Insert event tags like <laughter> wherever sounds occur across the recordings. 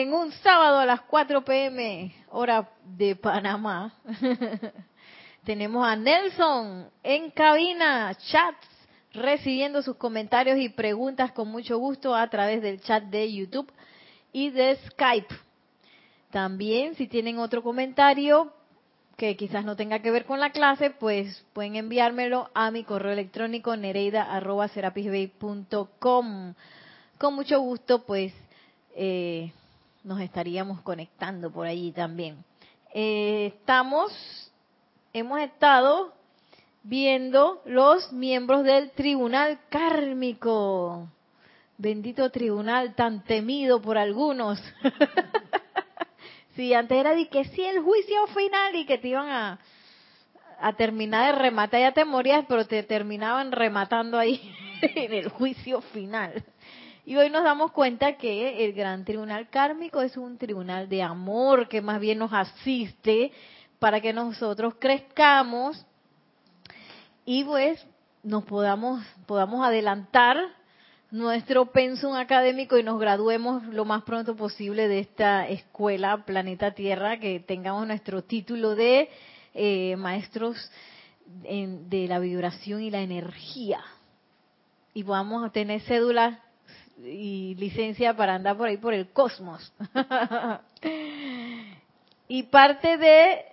en un sábado a las 4 pm, hora de Panamá. <laughs> Tenemos a Nelson en cabina, chats, recibiendo sus comentarios y preguntas con mucho gusto a través del chat de YouTube y de Skype. También, si tienen otro comentario que quizás no tenga que ver con la clase, pues pueden enviármelo a mi correo electrónico nereida.com. Con mucho gusto, pues eh, nos estaríamos conectando por allí también. Eh, estamos, hemos estado viendo los miembros del tribunal kármico. Bendito tribunal tan temido por algunos. <laughs> Sí, antes era de que sí, el juicio final y que te iban a, a terminar de rematar, ya te morías, pero te terminaban rematando ahí <laughs> en el juicio final. Y hoy nos damos cuenta que el gran tribunal kármico es un tribunal de amor que más bien nos asiste para que nosotros crezcamos y pues nos podamos, podamos adelantar nuestro pensum académico y nos graduemos lo más pronto posible de esta escuela Planeta Tierra, que tengamos nuestro título de eh, maestros de la vibración y la energía. Y a tener cédula y licencia para andar por ahí por el cosmos. y parte de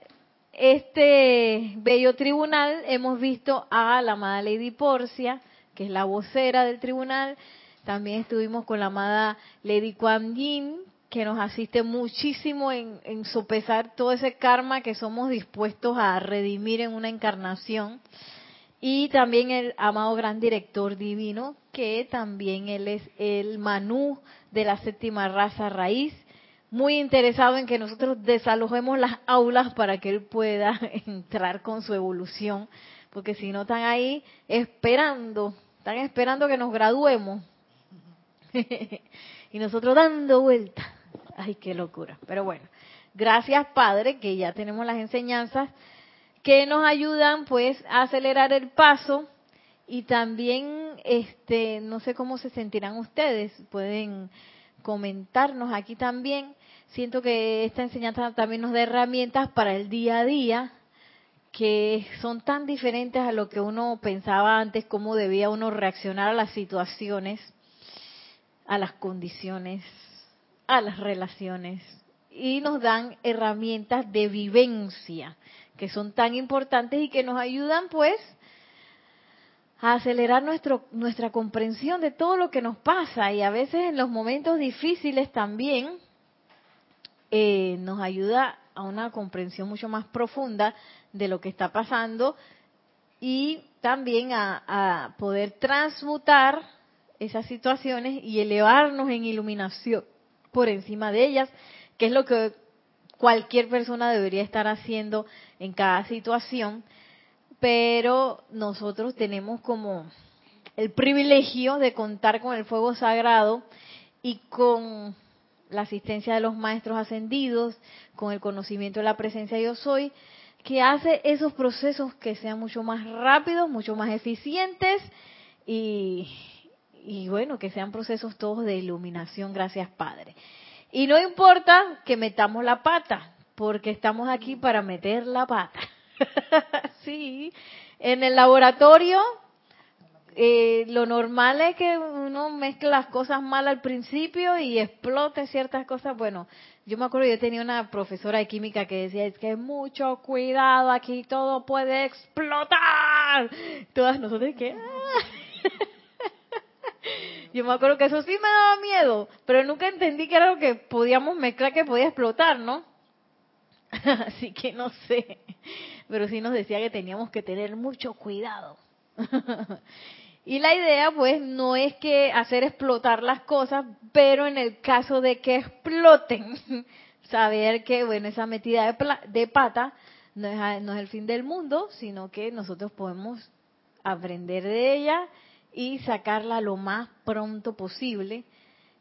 este bello tribunal hemos visto a la amada Lady Porcia, que es la vocera del tribunal. También estuvimos con la amada Lady Kuan Yin, que nos asiste muchísimo en, en sopesar todo ese karma que somos dispuestos a redimir en una encarnación. Y también el amado gran director divino, que también él es el Manú de la séptima raza raíz, muy interesado en que nosotros desalojemos las aulas para que él pueda <laughs> entrar con su evolución, porque si no están ahí esperando, están esperando que nos graduemos. <laughs> y nosotros dando vuelta. Ay, qué locura. Pero bueno, gracias Padre, que ya tenemos las enseñanzas que nos ayudan pues a acelerar el paso y también este no sé cómo se sentirán ustedes, pueden comentarnos aquí también. Siento que esta enseñanza también nos da herramientas para el día a día que son tan diferentes a lo que uno pensaba antes, cómo debía uno reaccionar a las situaciones, a las condiciones, a las relaciones. Y nos dan herramientas de vivencia que son tan importantes y que nos ayudan pues a acelerar nuestro, nuestra comprensión de todo lo que nos pasa. Y a veces en los momentos difíciles también eh, nos ayuda a una comprensión mucho más profunda de lo que está pasando y también a, a poder transmutar esas situaciones y elevarnos en iluminación por encima de ellas, que es lo que cualquier persona debería estar haciendo en cada situación, pero nosotros tenemos como el privilegio de contar con el fuego sagrado y con la asistencia de los maestros ascendidos, con el conocimiento de la presencia yo soy, que hace esos procesos que sean mucho más rápidos, mucho más eficientes y, y bueno, que sean procesos todos de iluminación, gracias Padre. Y no importa que metamos la pata, porque estamos aquí para meter la pata. <laughs> sí, en el laboratorio eh, lo normal es que uno mezcla las cosas mal al principio y explote ciertas cosas. Bueno, yo me acuerdo, yo tenía una profesora de química que decía, es que mucho cuidado, aquí todo puede explotar. Todas nosotros que... Yo me acuerdo que eso sí me daba miedo, pero nunca entendí que era lo que podíamos mezclar que podía explotar, ¿no? <laughs> Así que no sé, pero sí nos decía que teníamos que tener mucho cuidado. <laughs> Y la idea, pues, no es que hacer explotar las cosas, pero en el caso de que exploten, <laughs> saber que, bueno, esa metida de, de pata no es, no es el fin del mundo, sino que nosotros podemos aprender de ella y sacarla lo más pronto posible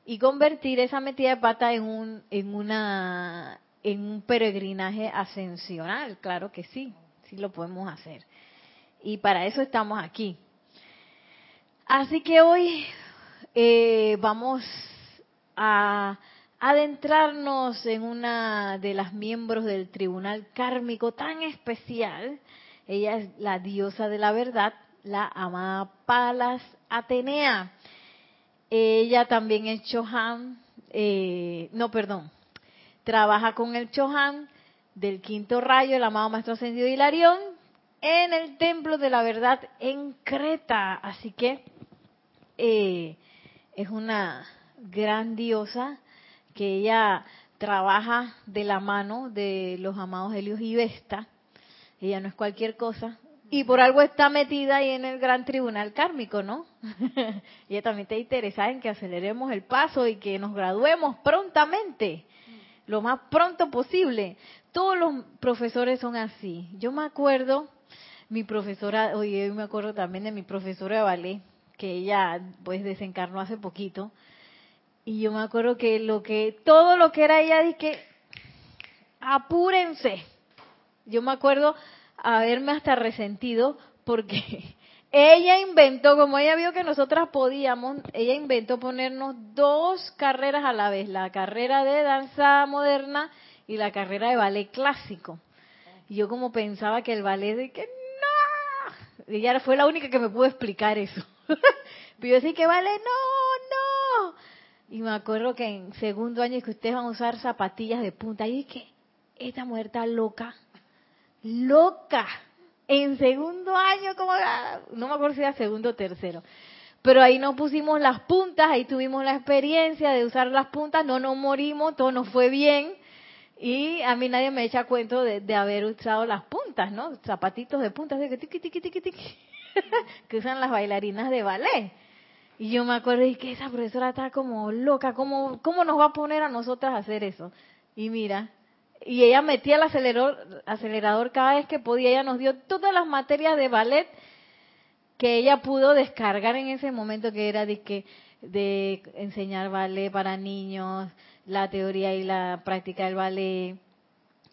y convertir esa metida de pata en un en una en un peregrinaje ascensional, claro que sí, sí lo podemos hacer. Y para eso estamos aquí. Así que hoy eh, vamos a adentrarnos en una de las miembros del tribunal kármico tan especial. Ella es la diosa de la verdad, la amada Palas Atenea. Ella también es Chohan, eh, no, perdón, trabaja con el Chohan del quinto rayo, el amado Maestro Ascendido Hilarión, en el Templo de la Verdad en Creta. Así que eh, es una gran diosa que ella trabaja de la mano de los amados Helios y Vesta. Ella no es cualquier cosa. Y por algo está metida ahí en el gran tribunal kármico, ¿no? <laughs> ella también está interesada en que aceleremos el paso y que nos graduemos prontamente, lo más pronto posible. Todos los profesores son así. Yo me acuerdo, mi profesora, oye, me acuerdo también de mi profesora de ballet, que ella pues desencarnó hace poquito. Y yo me acuerdo que lo que, todo lo que era ella, dije, apúrense. Yo me acuerdo haberme hasta resentido porque <laughs> ella inventó, como ella vio que nosotras podíamos, ella inventó ponernos dos carreras a la vez, la carrera de danza moderna y la carrera de ballet clásico. Y yo como pensaba que el ballet de que no, ella fue la única que me pudo explicar eso. <laughs> Pero yo decía que vale, no, no. Y me acuerdo que en segundo año que ustedes van a usar zapatillas de punta. Y dije, esta mujer está loca. Loca. En segundo año, como no me acuerdo si era segundo o tercero. Pero ahí nos pusimos las puntas, ahí tuvimos la experiencia de usar las puntas, no nos morimos, todo nos fue bien. Y a mí nadie me echa cuento de, haber usado las puntas, ¿no? Zapatitos de puntas, que tiqui, tiqui, tiqui, tiqui. <laughs> que usan las bailarinas de ballet. Y yo me acuerdo y que esa profesora está como loca, ¿cómo, ¿cómo nos va a poner a nosotras a hacer eso? Y mira, y ella metía el acelerador, acelerador cada vez que podía, ella nos dio todas las materias de ballet que ella pudo descargar en ese momento que era de que de enseñar ballet para niños, la teoría y la práctica del ballet,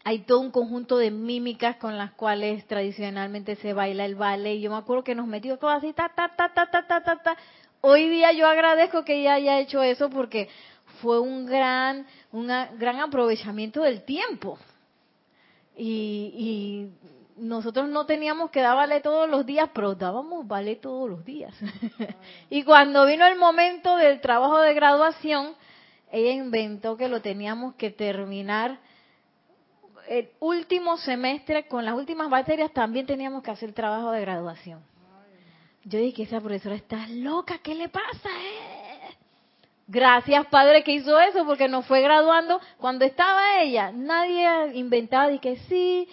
hay todo un conjunto de mímicas con las cuales tradicionalmente se baila el ballet. Yo me acuerdo que nos metió todo así, ta, ta, ta, ta, ta, ta, ta, ta. Hoy día yo agradezco que ella haya hecho eso porque fue un gran, un gran aprovechamiento del tiempo. Y, y nosotros no teníamos que dar ballet todos los días, pero dábamos ballet todos los días. <laughs> y cuando vino el momento del trabajo de graduación, ella inventó que lo teníamos que terminar el último semestre, con las últimas materias, también teníamos que hacer trabajo de graduación. Yo dije, esa profesora está loca, ¿qué le pasa? Gracias, padre, que hizo eso, porque nos fue graduando. Cuando estaba ella, nadie inventaba, dije, sí,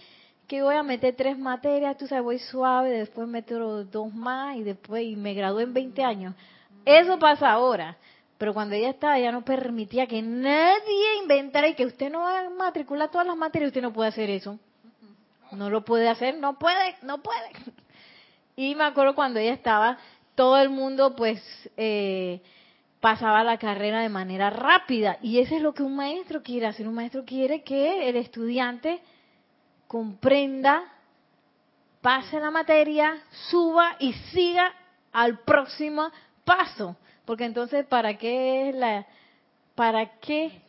que voy a meter tres materias, tú sabes, voy suave, después meto dos más y después y me gradué en 20 años. Eso pasa ahora. Pero cuando ella estaba, ella no permitía que nadie inventara y que usted no va a matricular todas las materias, usted no puede hacer eso. No lo puede hacer, no puede, no puede. Y me acuerdo cuando ella estaba, todo el mundo pues eh, pasaba la carrera de manera rápida. Y eso es lo que un maestro quiere hacer. Un maestro quiere que el estudiante comprenda, pase la materia, suba y siga al próximo paso. Porque entonces, ¿para qué es la, para qué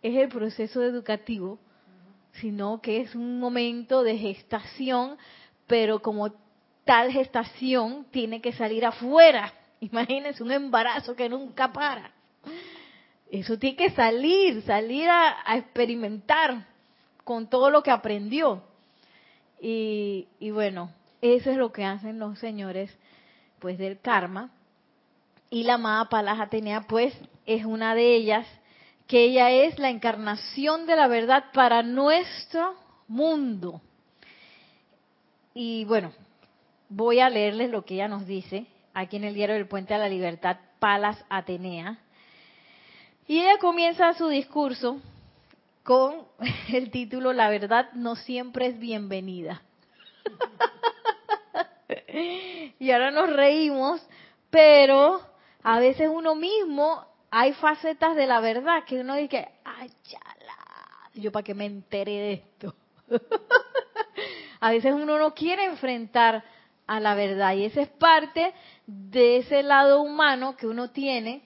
es el proceso educativo? Sino que es un momento de gestación, pero como tal gestación tiene que salir afuera. Imagínense un embarazo que nunca para. Eso tiene que salir, salir a, experimentar con todo lo que aprendió. Y, y, bueno, eso es lo que hacen los señores pues del karma y la amada Palas Atenea, pues, es una de ellas, que ella es la encarnación de la verdad para nuestro mundo. Y bueno, voy a leerles lo que ella nos dice aquí en el diario del Puente a la Libertad, Palas Atenea. Y ella comienza su discurso con <laughs> el título La verdad no siempre es bienvenida. <laughs> y ahora nos reímos, pero a veces uno mismo hay facetas de la verdad que uno dice, ay, chala, yo para que me entere de esto. <laughs> a veces uno no quiere enfrentar a la verdad y esa es parte de ese lado humano que uno tiene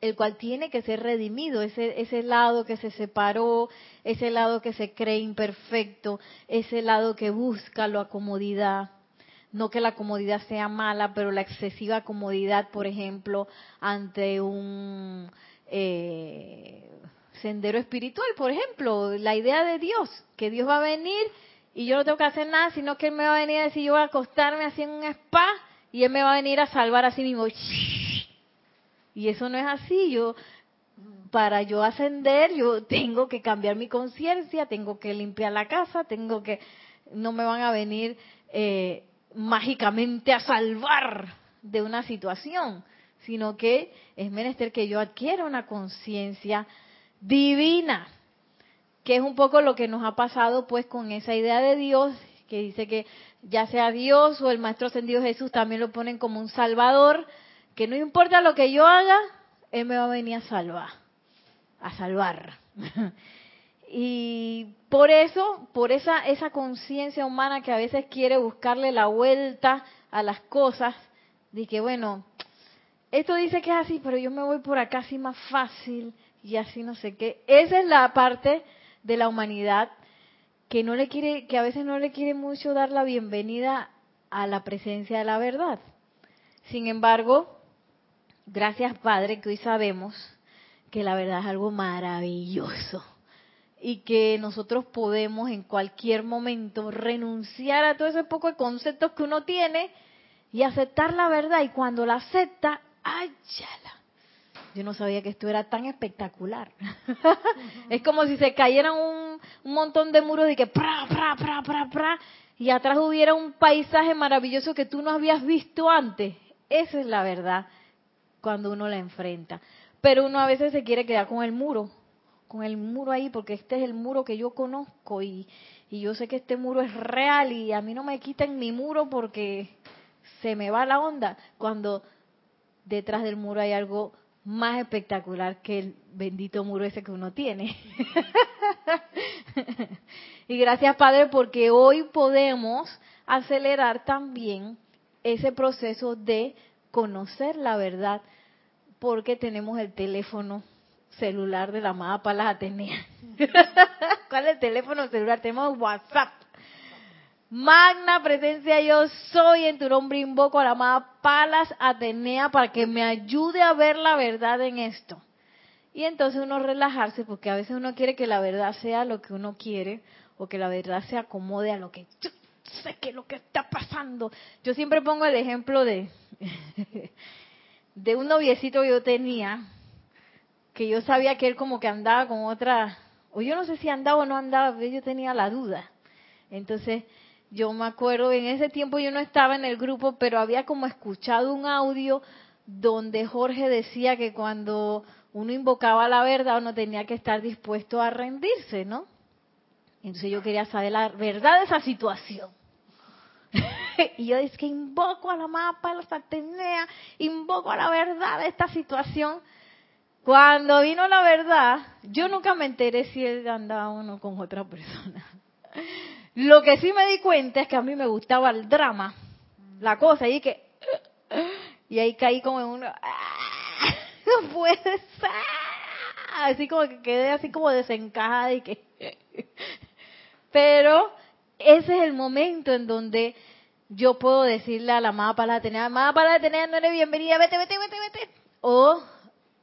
el cual tiene que ser redimido, ese, ese lado que se separó, ese lado que se cree imperfecto, ese lado que busca la comodidad. No que la comodidad sea mala, pero la excesiva comodidad, por ejemplo, ante un eh, sendero espiritual, por ejemplo, la idea de Dios, que Dios va a venir y yo no tengo que hacer nada, sino que Él me va a venir a decir, yo voy a acostarme así en un spa y Él me va a venir a salvar a sí mismo. Y eso no es así. Yo, para yo ascender, yo tengo que cambiar mi conciencia, tengo que limpiar la casa, tengo que, no me van a venir eh, mágicamente a salvar de una situación, sino que es menester que yo adquiera una conciencia divina, que es un poco lo que nos ha pasado pues con esa idea de Dios, que dice que ya sea Dios o el Maestro Ascendido Jesús también lo ponen como un Salvador, que no importa lo que yo haga, Él me va a venir a salvar, a salvar. <laughs> y por eso, por esa, esa conciencia humana que a veces quiere buscarle la vuelta a las cosas, de que bueno, esto dice que es así, pero yo me voy por acá así más fácil y así no sé qué. Esa es la parte de la humanidad que no le quiere, que a veces no le quiere mucho dar la bienvenida a la presencia de la verdad. Sin embargo, Gracias, Padre, que hoy sabemos que la verdad es algo maravilloso y que nosotros podemos en cualquier momento renunciar a todo ese poco de conceptos que uno tiene y aceptar la verdad. Y cuando la acepta, ¡ay, Yo no sabía que esto era tan espectacular. <laughs> es como si se cayeran un, un, montón de muros y que pra, pra, pra, pra, pra, y atrás hubiera un paisaje maravilloso que tú no habías visto antes. Esa es la verdad cuando uno la enfrenta. Pero uno a veces se quiere quedar con el muro, con el muro ahí, porque este es el muro que yo conozco y, y yo sé que este muro es real y a mí no me quiten mi muro porque se me va la onda, cuando detrás del muro hay algo más espectacular que el bendito muro ese que uno tiene. <laughs> y gracias Padre porque hoy podemos acelerar también ese proceso de conocer la verdad porque tenemos el teléfono celular de la amada Palas Atenea. <laughs> ¿Cuál es el teléfono celular? Tenemos WhatsApp. Magna presencia yo soy, en tu nombre invoco a la amada Palas Atenea para que me ayude a ver la verdad en esto. Y entonces uno relajarse porque a veces uno quiere que la verdad sea lo que uno quiere o que la verdad se acomode a lo que yo sé que lo que está pasando. Yo siempre pongo el ejemplo de <laughs> de un noviecito que yo tenía, que yo sabía que él como que andaba con otra, o yo no sé si andaba o no andaba, pero yo tenía la duda. Entonces, yo me acuerdo, en ese tiempo yo no estaba en el grupo, pero había como escuchado un audio donde Jorge decía que cuando uno invocaba la verdad uno tenía que estar dispuesto a rendirse, ¿no? Entonces yo quería saber la verdad de esa situación. <laughs> y yo dije que invoco a la mapa de los Atenea, invoco a la verdad de esta situación. Cuando vino la verdad, yo nunca me enteré si él andaba uno con otra persona. Lo que sí me di cuenta es que a mí me gustaba el drama, la cosa, y que y ahí caí como en uno, no puede ser, así como que quedé así como desencajada y que, pero ese es el momento en donde yo puedo decirle a la amada para Atenea, amada para Atenea, no eres bienvenida, vete, vete, vete, vete. O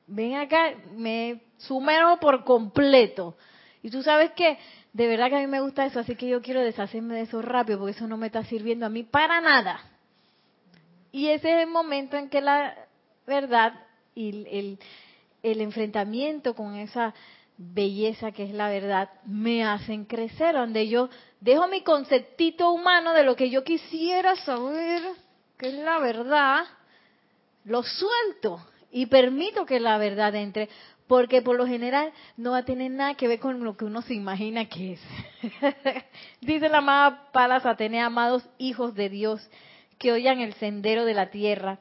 ven acá, me sumerjo por completo. Y tú sabes que de verdad que a mí me gusta eso, así que yo quiero deshacerme de eso rápido, porque eso no me está sirviendo a mí para nada. Y ese es el momento en que la verdad y el, el enfrentamiento con esa belleza que es la verdad me hacen crecer, donde yo dejo mi conceptito humano de lo que yo quisiera saber, que es la verdad, lo suelto y permito que la verdad entre, porque por lo general no va a tener nada que ver con lo que uno se imagina que es. <laughs> Dice la amada Palas Atenea, amados hijos de Dios, que oyan el sendero de la tierra.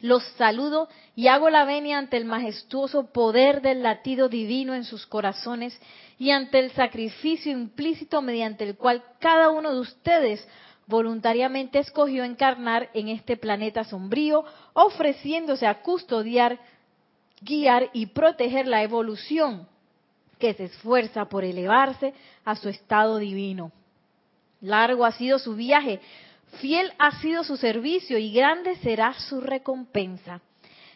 Los saludo y hago la venia ante el majestuoso poder del latido divino en sus corazones y ante el sacrificio implícito mediante el cual cada uno de ustedes voluntariamente escogió encarnar en este planeta sombrío, ofreciéndose a custodiar, guiar y proteger la evolución que se esfuerza por elevarse a su estado divino. Largo ha sido su viaje, fiel ha sido su servicio y grande será su recompensa.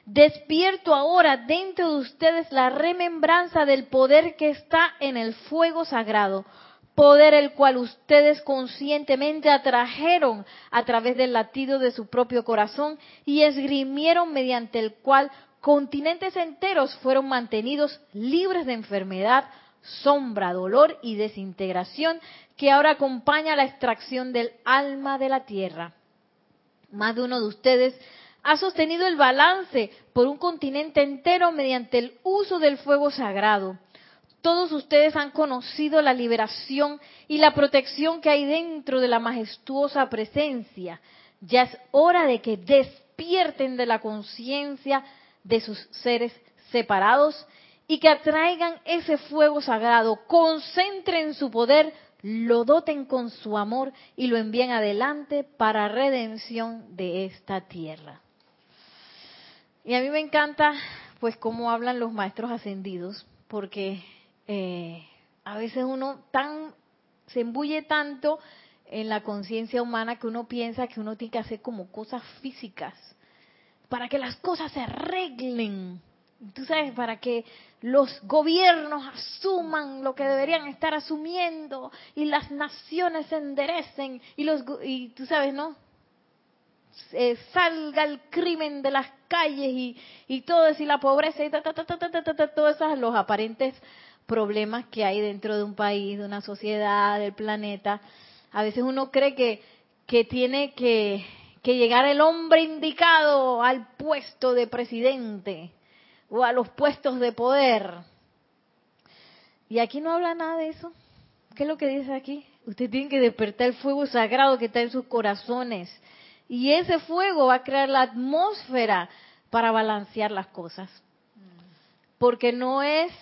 Despierto ahora dentro de ustedes la remembranza del poder que está en el fuego sagrado, poder el cual ustedes conscientemente atrajeron a través del latido de su propio corazón y esgrimieron mediante el cual continentes enteros fueron mantenidos libres de enfermedad, sombra, dolor y desintegración que ahora acompaña la extracción del alma de la tierra. Más de uno de ustedes ha sostenido el balance por un continente entero mediante el uso del fuego sagrado todos ustedes han conocido la liberación y la protección que hay dentro de la majestuosa presencia. Ya es hora de que despierten de la conciencia de sus seres separados y que atraigan ese fuego sagrado, concentren su poder, lo doten con su amor y lo envíen adelante para redención de esta tierra. Y a mí me encanta pues cómo hablan los maestros ascendidos, porque eh, a veces uno tan se embulle tanto en la conciencia humana que uno piensa que uno tiene que hacer como cosas físicas para que las cosas se arreglen. Tú sabes, para que los gobiernos asuman lo que deberían estar asumiendo y las naciones se enderecen y los y tú sabes, ¿no? salga el crimen de las calles y, y todo eso y la pobreza y ta, ta, ta, todos esos los aparentes problemas que hay dentro de un país, de una sociedad, del planeta. A veces uno cree que, que tiene que, que llegar el hombre indicado al puesto de presidente o a los puestos de poder. Y aquí no habla nada de eso. ¿Qué es lo que dice aquí? Usted tiene que despertar el fuego sagrado que está en sus corazones. Y ese fuego va a crear la atmósfera para balancear las cosas. Porque no es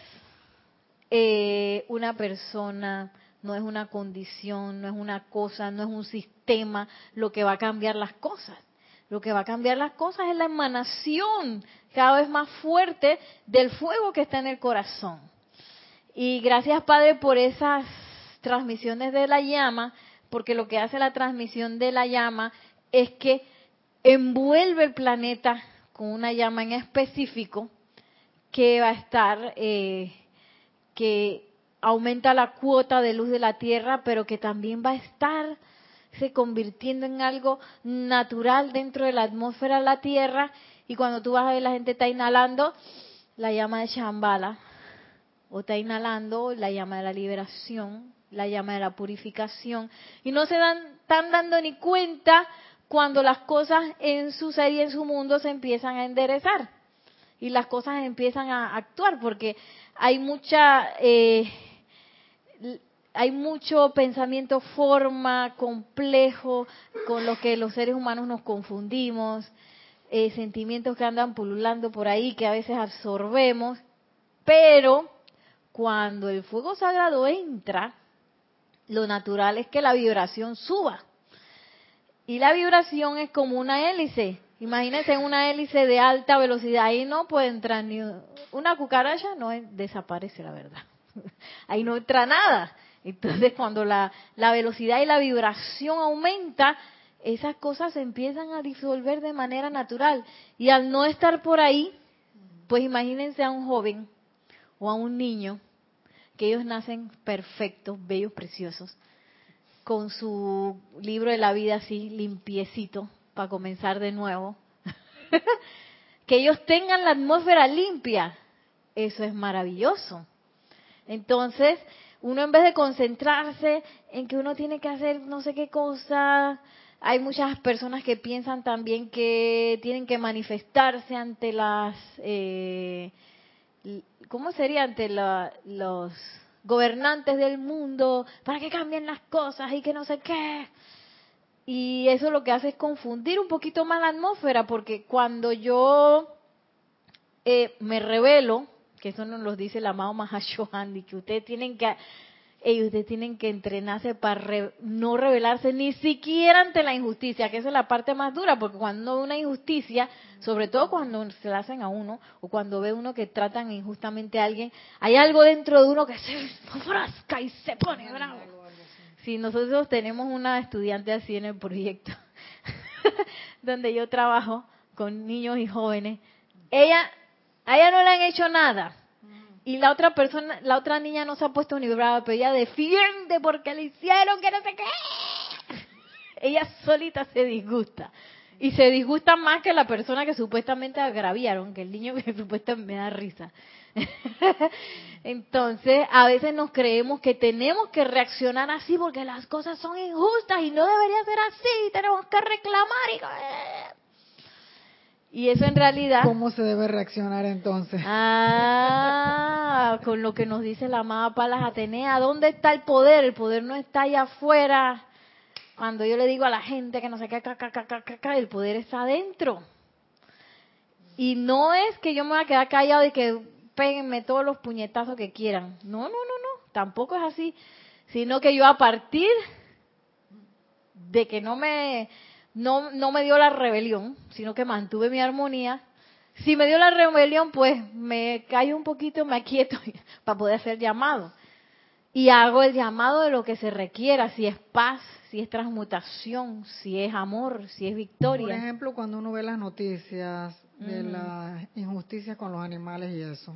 eh, una persona, no es una condición, no es una cosa, no es un sistema lo que va a cambiar las cosas. Lo que va a cambiar las cosas es la emanación cada vez más fuerte del fuego que está en el corazón. Y gracias Padre por esas transmisiones de la llama, porque lo que hace la transmisión de la llama es que envuelve el planeta con una llama en específico que va a estar eh, que aumenta la cuota de luz de la Tierra, pero que también va a estar se convirtiendo en algo natural dentro de la atmósfera de la Tierra. Y cuando tú vas a ver la gente está inhalando la llama de Shambhala, o está inhalando la llama de la liberación, la llama de la purificación, y no se dan, están dando ni cuenta cuando las cosas en su ser y en su mundo se empiezan a enderezar y las cosas empiezan a actuar, porque hay mucha eh, hay mucho pensamiento forma complejo con lo que los seres humanos nos confundimos, eh, sentimientos que andan pululando por ahí que a veces absorbemos, pero cuando el fuego sagrado entra, lo natural es que la vibración suba. Y la vibración es como una hélice. Imagínense una hélice de alta velocidad. Ahí no puede entrar ni una cucaracha, no desaparece la verdad. <laughs> Ahí no entra nada. Entonces cuando la, velocidad y la vibración aumenta, esas cosas se empiezan a disolver de manera natural. Y al no estar por ahí, pues imagínense a un joven o a un niño, que ellos nacen perfectos, bellos, preciosos, con su libro de la vida así limpiecito, para comenzar de nuevo, <laughs> que ellos tengan la atmósfera limpia, eso es maravilloso. Entonces, uno en vez de concentrarse en que uno tiene que hacer no sé qué cosa, hay muchas personas que piensan también que tienen que manifestarse ante las, eh, ¿cómo sería? Ante los gobernantes del mundo para que cambien las cosas y que no sé qué. Y eso lo que hace es confundir un poquito más la atmósfera, porque cuando yo eh, me revelo, que eso nos lo dice el amado Mahashohan, que ustedes tienen que ellos ustedes tienen que entrenarse para no rebelarse ni siquiera ante la injusticia, que esa es la parte más dura, porque cuando una injusticia, sobre todo cuando se la hacen a uno, o cuando ve uno que tratan injustamente a alguien, hay algo dentro de uno que se frasca y se pone bravo. Si nosotros tenemos una estudiante así en el proyecto, <laughs> donde yo trabajo con niños y jóvenes, ella, a ella no le han hecho nada, y la otra persona, la otra niña no se ha puesto ni brava, pero ella defiende porque le hicieron que no sé qué. <laughs> Ella solita se disgusta. Y se disgusta más que la persona que supuestamente agraviaron, que el niño <laughs> que supuestamente me da risa. <laughs> Entonces, a veces nos creemos que tenemos que reaccionar así porque las cosas son injustas y no debería ser así, tenemos que reclamar y eso en realidad... ¿Cómo se debe reaccionar entonces? Ah, con lo que nos dice la amada Palas Atenea. ¿Dónde está el poder? El poder no está allá afuera. Cuando yo le digo a la gente que no sé qué, el poder está adentro. Y no es que yo me voy a quedar callado y que péguenme todos los puñetazos que quieran. No, no, no, no. Tampoco es así. Sino que yo a partir de que no me no, no me dio la rebelión, sino que mantuve mi armonía. Si me dio la rebelión, pues me callo un poquito, me aquieto <laughs> para poder hacer llamado. Y hago el llamado de lo que se requiera, si es paz, si es transmutación, si es amor, si es victoria. Por ejemplo, cuando uno ve las noticias de las injusticias con los animales y eso.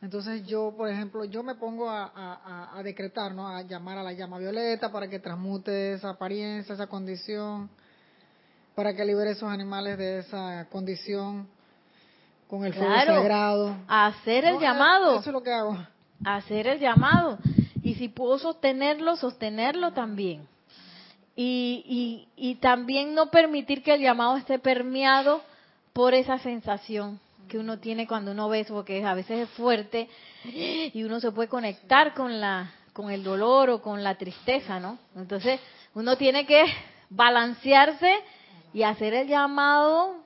Entonces yo, por ejemplo, yo me pongo a, a, a, decretar, ¿no? A llamar a la llama violeta para que transmute esa apariencia, esa condición para que libere esos animales de esa condición con el fuego sagrado. Hacer el llamado. Eso es lo que hago. Hacer el llamado. Y si puedo sostenerlo, sostenerlo también. Y, y, y también no permitir que el llamado esté permeado por esa sensación que uno tiene cuando uno ve eso, porque a veces es fuerte y uno se puede conectar con la con el dolor o con la tristeza, ¿no? Entonces, uno tiene que balancearse y hacer el llamado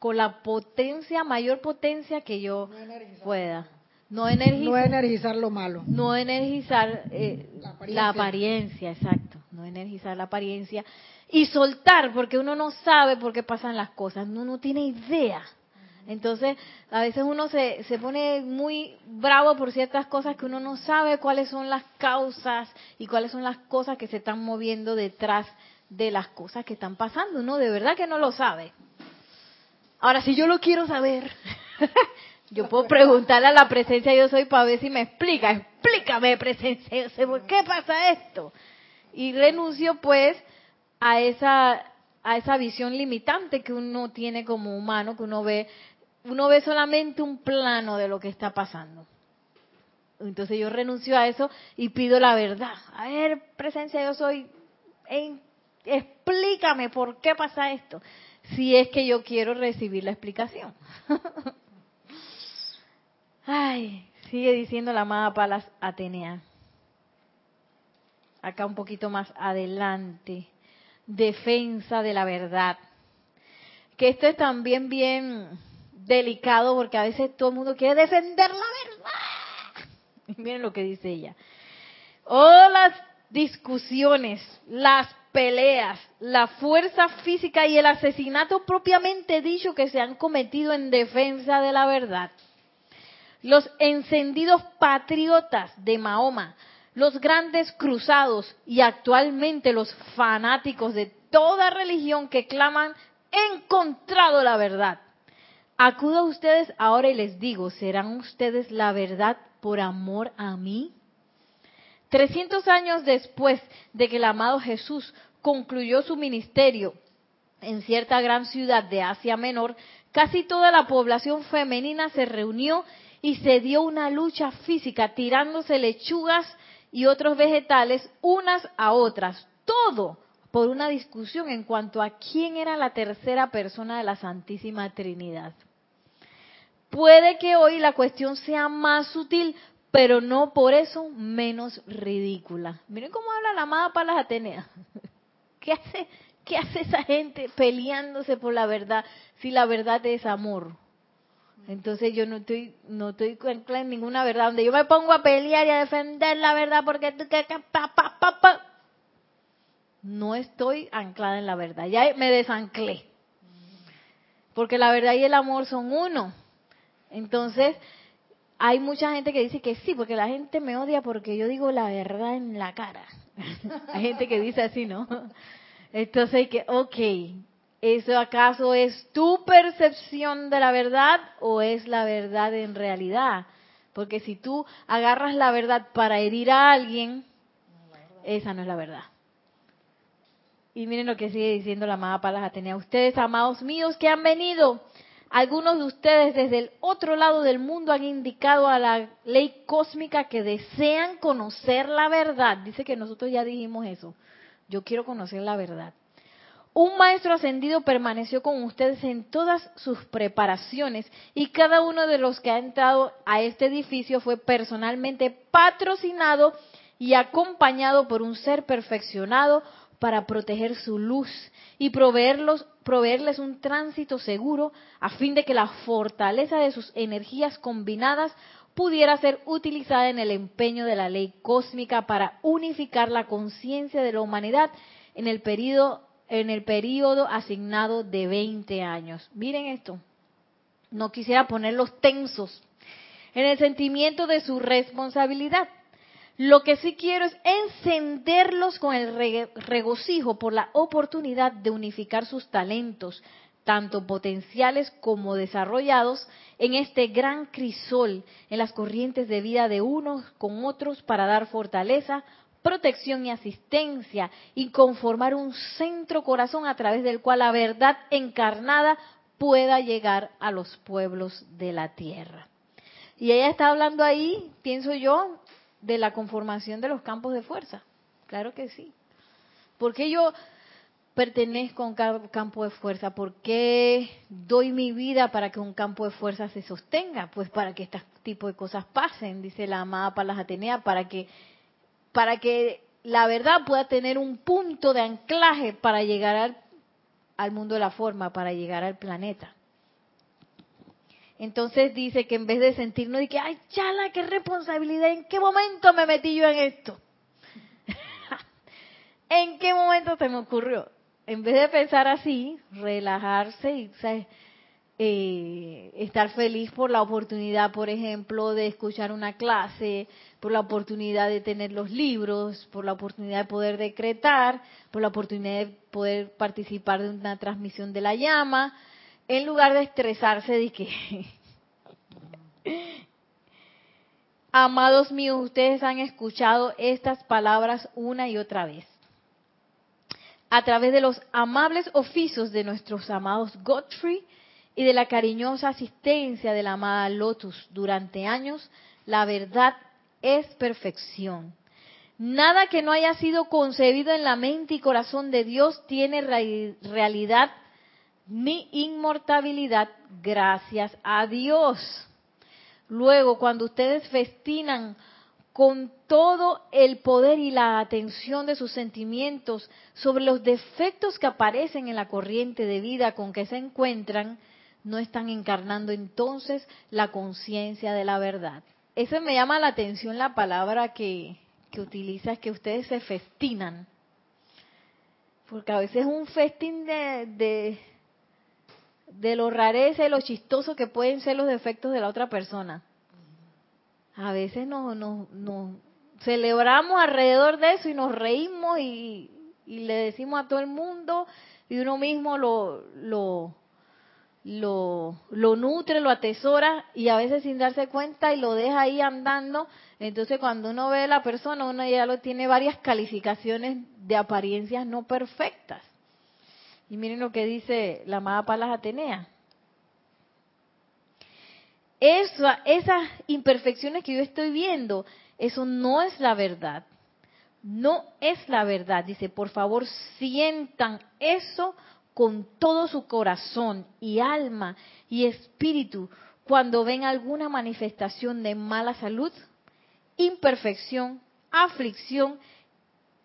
con la potencia, mayor potencia que yo pueda. No energizar, no energizar lo malo. No energizar eh, la, apariencia. exacto. No energizar la apariencia. Y soltar, porque uno no sabe por qué pasan las cosas, uno no tiene idea. Entonces, a veces uno se, se pone muy bravo por ciertas cosas que uno no sabe cuáles son las causas y cuáles son las cosas que se están moviendo detrás de las cosas que están pasando. Uno de verdad que no lo sabe. Ahora, si yo lo quiero saber, <laughs> yo puedo preguntarle a la presencia yo soy para ver si me explica. Explícame, presencia yo soy, ¿por qué pasa esto? Y renuncio pues a esa a esa visión limitante que uno tiene como humano, que uno ve uno ve solamente un plano de lo que está pasando. Entonces yo renuncio a eso y pido la verdad. A ver, presencia yo soy, en explícame por qué pasa esto, si es que yo quiero recibir la explicación. <laughs> Ay, sigue diciendo la amada Palas Atenea. Acá un poquito más adelante. Defensa de la verdad. Que esto es también bien delicado porque a veces todo el mundo quiere defender la verdad. <laughs> miren lo que dice ella. O las discusiones, las peleas, la fuerza física y el asesinato propiamente dicho que se han cometido en defensa de la verdad. Los encendidos patriotas de Mahoma, los grandes cruzados y actualmente los fanáticos de toda religión que claman encontrado la verdad. Acudo a ustedes ahora y les digo, ¿serán ustedes la verdad por amor a mí? 300 años después de que el amado Jesús concluyó su ministerio en cierta gran ciudad de Asia Menor, casi toda la población femenina se reunió y se dio una lucha física tirándose lechugas y otros vegetales unas a otras. Todo por una discusión en cuanto a quién era la tercera persona de la Santísima Trinidad. Puede que hoy la cuestión sea más sutil, pero no por eso menos ridícula. Miren cómo habla la amada Palas Atenea. <laughs> ¿Qué hace, ¿Qué hace esa gente peleándose por la verdad si la verdad es amor? Entonces yo no estoy, no estoy en ninguna verdad. Donde yo me pongo a pelear y a defender la verdad porque no estoy anclada en la verdad. Ya me desanclé. Porque la verdad y el amor son uno. Entonces, hay mucha gente que dice que sí, porque la gente me odia porque yo digo la verdad en la cara. <laughs> hay gente que dice así, ¿no? Entonces, que, ok, ¿eso acaso es tu percepción de la verdad o es la verdad en realidad? Porque si tú agarras la verdad para herir a alguien, esa no es la verdad. Y miren lo que sigue diciendo la amada Palas Atenea. Ustedes, amados míos, que han venido algunos de ustedes desde el otro lado del mundo han indicado a la ley cósmica que desean conocer la verdad. Dice que nosotros ya dijimos eso. Yo quiero conocer la verdad. Un maestro ascendido permaneció con ustedes en todas sus preparaciones y cada uno de los que ha entrado a este edificio fue personalmente patrocinado y acompañado por un ser perfeccionado para proteger su luz y proveerlos, proveerles un tránsito seguro a fin de que la fortaleza de sus energías combinadas pudiera ser utilizada en el empeño de la ley cósmica para unificar la conciencia de la humanidad en el periodo en el periodo asignado de 20 años. Miren esto. No quisiera ponerlos tensos en el sentimiento de su responsabilidad lo que sí quiero es encenderlos con el regocijo por la oportunidad de unificar sus talentos, tanto potenciales como desarrollados, en este gran crisol, en las corrientes de vida de unos con otros para dar fortaleza, protección y asistencia y conformar un centro corazón a través del cual la verdad encarnada pueda llegar a los pueblos de la tierra. Y ella está hablando ahí, pienso yo, de la conformación de los campos de fuerza. Claro que sí. ¿Por qué yo pertenezco a un campo de fuerza? ¿Por qué doy mi vida para que un campo de fuerza se sostenga? Pues para que este tipo de cosas pasen, dice la amada Palas Atenea, para que, para que la verdad pueda tener un punto de anclaje para llegar al, al mundo de la forma, para llegar al planeta. Entonces dice que en vez de sentirnos y que, ay, chala, qué responsabilidad, ¿en qué momento me metí yo en esto? <laughs> ¿En qué momento se me ocurrió? En vez de pensar así, relajarse y eh, estar feliz por la oportunidad, por ejemplo, de escuchar una clase, por la oportunidad de tener los libros, por la oportunidad de poder decretar, por la oportunidad de poder participar de una transmisión de la llama, en lugar de estresarse de que, <laughs> amados míos, ustedes han escuchado estas palabras una y otra vez. A través de los amables oficios de nuestros amados Godfrey y de la cariñosa asistencia de la amada Lotus durante años, la verdad es perfección. Nada que no haya sido concebido en la mente y corazón de Dios tiene realidad mi inmortalidad gracias a Dios. Luego, cuando ustedes festinan con todo el poder y la atención de sus sentimientos sobre los defectos que aparecen en la corriente de vida con que se encuentran, no están encarnando entonces la conciencia de la verdad. Eso me llama la atención la palabra que, que utiliza, es que ustedes se festinan. Porque a veces un festín de, de lo rareza y lo chistoso que pueden ser los defectos de la otra persona. A veces nos, celebramos alrededor de eso y nos reímos y, le decimos a todo el mundo y uno mismo lo, lo, lo, lo nutre, lo atesora y a veces sin darse cuenta y lo deja ahí andando. Entonces cuando uno ve a la persona, uno ya lo tiene varias calificaciones de apariencias no perfectas. Y miren lo que dice la amada Palas Atenea. esas imperfecciones que yo estoy viendo, eso no es la verdad. no es la verdad. Dice, por favor, sientan eso con todo su corazón y alma y espíritu cuando ven alguna manifestación de mala salud, imperfección, aflicción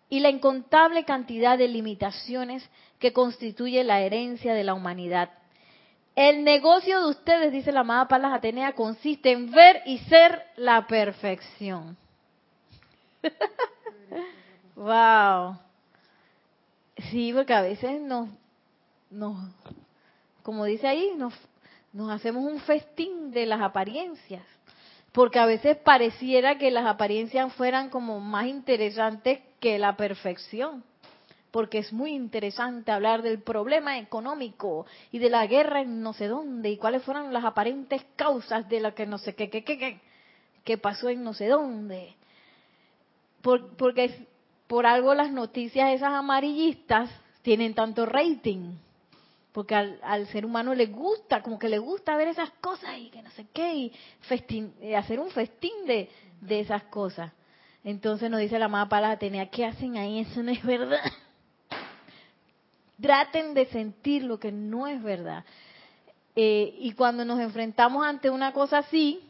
y la incontable cantidad de limitaciones que constituye la herencia de la humanidad. El negocio de ustedes, dice la amada Palas Atenea, consiste en ver y ser la perfección. <laughs> wow. Sí, porque a veces nos, nos como dice ahí, nos, nos hacemos un festín de las apariencias. Porque a veces pareciera que las apariencias fueran como más interesantes que la perfección porque es muy interesante hablar del problema económico y de la guerra en no sé dónde y cuáles fueron las aparentes causas de lo que no sé qué, qué, qué, qué, qué pasó en no sé dónde. Por, porque por algo las noticias esas amarillistas tienen tanto rating. Porque al, al, ser humano le gusta, como que le gusta ver esas cosas y que no sé qué, y festín, hacer un festín de, esas cosas. Entonces nos dice la amada Palas Atenea, ¿qué hacen ahí? Eso no es verdad. Traten de sentir lo que no es verdad. Eh, y cuando nos enfrentamos ante una cosa así,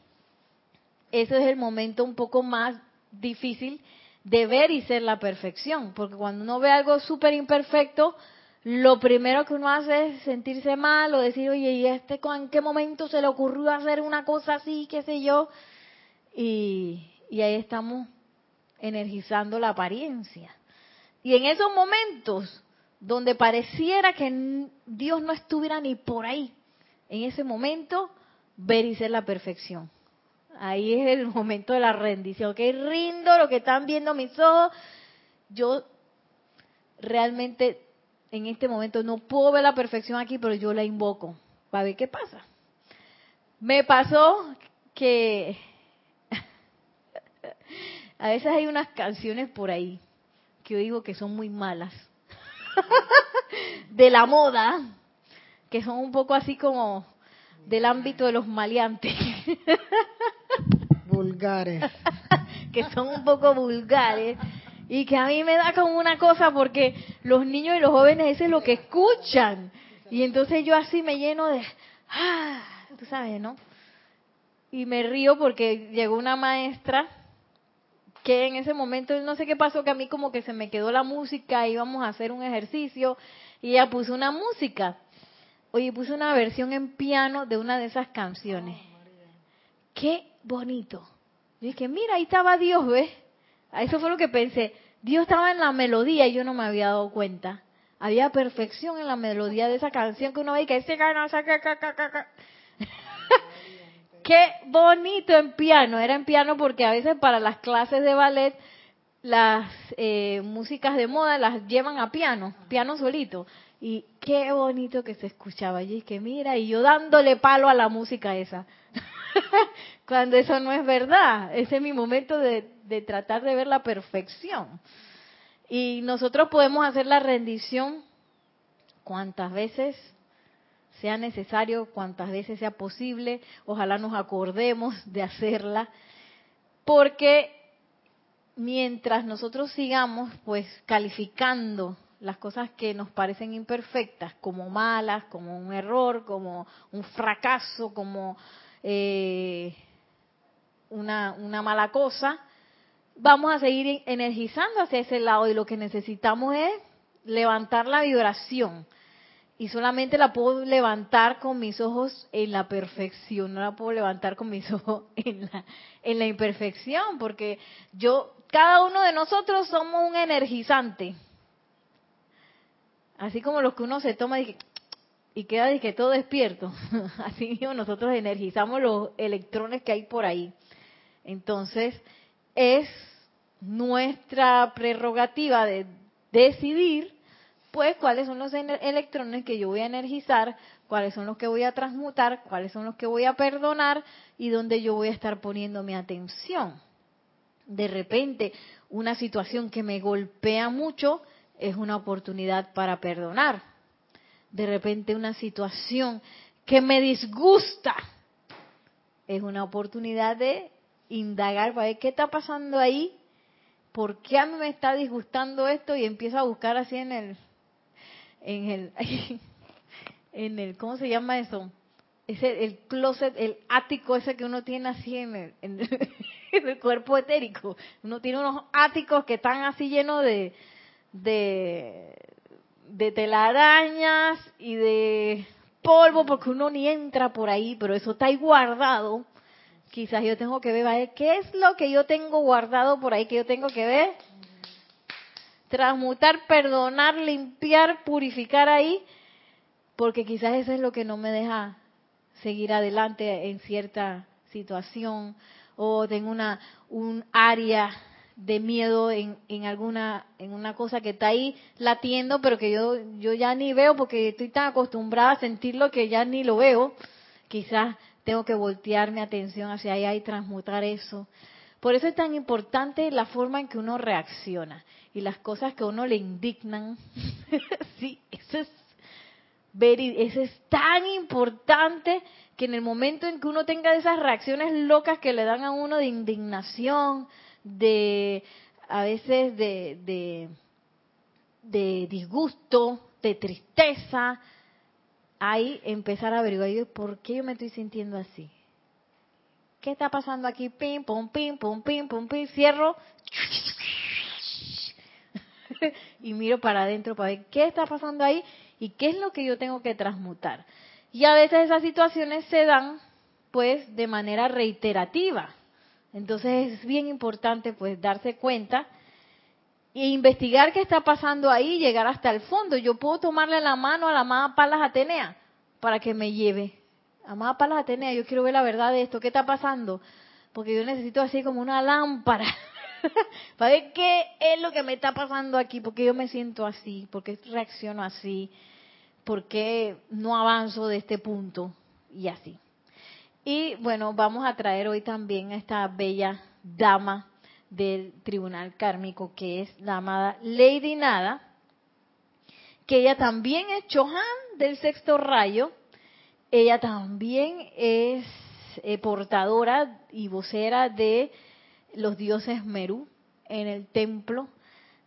ese es el momento un poco más difícil de ver y ser la perfección. Porque cuando uno ve algo súper imperfecto, lo primero que uno hace es sentirse mal o decir, oye, ¿y este en qué momento se le ocurrió hacer una cosa así, qué sé yo? Y, y ahí estamos energizando la apariencia. Y en esos momentos donde pareciera que Dios no estuviera ni por ahí, en ese momento, ver y ser la perfección. Ahí es el <laughs> momento de la rendición. Ok, rindo lo que están viendo mis ojos. Yo realmente en este momento no puedo ver la perfección aquí, pero yo la invoco para ver qué pasa. Me pasó que <laughs> a veces hay unas canciones por ahí que yo digo que son muy malas <laughs> de la moda, que son un poco así como del ámbito de los maleantes. <laughs> Vulgares. <laughs> que son un poco vulgares. Y que a mí me da como una cosa porque los niños y los jóvenes eso es lo que escuchan. Y entonces yo así me lleno de... Ah, tú sabes, ¿no? Y me río porque llegó una maestra que en ese momento no sé qué pasó que a mí como que se me quedó la música, íbamos a hacer un ejercicio y ella puso una música. Oye, puso una versión en piano de una de esas canciones. Qué bonito. Yo dije, mira, ahí estaba Dios, ¿ves? Eso fue lo que pensé. Dios estaba en la melodía y yo no me había dado cuenta. Había perfección en la melodía de esa canción que uno ve que ese gana, Qué bonito en piano. Era en piano porque a veces para las clases de ballet las eh, músicas de moda las llevan a piano, piano solito. Y qué bonito que se escuchaba allí, que mira, y yo dándole palo a la música esa. <laughs> Cuando eso no es verdad, ese es mi momento de, de tratar de ver la perfección. Y nosotros podemos hacer la rendición cuantas veces sea necesario, cuantas veces sea posible, ojalá nos acordemos de hacerla, porque mientras nosotros sigamos pues calificando las cosas que nos parecen imperfectas como malas, como un error, como un fracaso, como eh, una, una mala cosa, vamos a seguir energizando hacia ese lado y lo que necesitamos es levantar la vibración y solamente la puedo levantar con mis ojos en la perfección, no la puedo levantar con mis <laughs> ojos en la, en la imperfección, porque yo, cada uno de nosotros somos un energizante. Así como los que uno se toma y, y queda que todo despierto, <laughs> así mismo nosotros energizamos los electrones que hay por ahí. Entonces, es nuestra prerrogativa de decidir pues cuáles son los electrones que yo voy a energizar, cuáles son los que voy a transmutar, cuáles son los que voy a perdonar y dónde yo voy a estar poniendo mi atención. De repente, una situación que me golpea mucho es una oportunidad para perdonar. De repente, una situación que me disgusta es una oportunidad de indagar para ver qué está pasando ahí ¿por qué a mí me está disgustando esto? Y empiezo a buscar así en el, en el, <laughs> en el, ¿cómo se llama eso? Ese, el closet, el ático ese que uno tiene así en el, <laughs> en el, cuerpo etérico. Uno tiene unos áticos que están así llenos de, de, de telarañas y de polvo porque uno ni entra por ahí, pero eso está ahí guardado. Quizás yo tengo que ver, ¿qué es lo que yo tengo guardado por ahí que yo tengo que ver? Transmutar, perdonar, limpiar, purificar ahí, porque quizás eso es lo que no me deja seguir adelante en cierta situación o tengo una un área de miedo en, en alguna en una cosa que está ahí latiendo pero que yo yo ya ni veo porque estoy tan acostumbrada a sentirlo que ya ni lo veo. Quizás tengo que voltear mi atención hacia allá y transmutar eso. Por eso es tan importante la forma en que uno reacciona y las cosas que a uno le indignan <laughs> sí eso es eso es tan importante que en el momento en que uno tenga esas reacciones locas que le dan a uno de indignación de a veces de, de, disgusto, de tristeza, ahí empezar a averiguar por qué yo me estoy sintiendo así. ¿Qué está pasando aquí? Pim, pum, pim, pum, pim, pum, pim, cierro y miro para adentro para ver qué está pasando ahí y qué es lo que yo tengo que transmutar. Y a veces esas situaciones se dan pues de manera reiterativa. Entonces es bien importante pues darse cuenta e investigar qué está pasando ahí llegar hasta el fondo. Yo puedo tomarle la mano a la amada Palas Atenea para que me lleve. Amada Palas Atenea, yo quiero ver la verdad de esto. ¿Qué está pasando? Porque yo necesito así como una lámpara <laughs> para ver qué es lo que me está pasando aquí, porque yo me siento así, porque reacciono así, porque no avanzo de este punto y así. Y bueno, vamos a traer hoy también a esta bella dama del tribunal kármico, que es la amada Lady Nada, que ella también es Chohan del sexto rayo, ella también es eh, portadora y vocera de los dioses Merú en el templo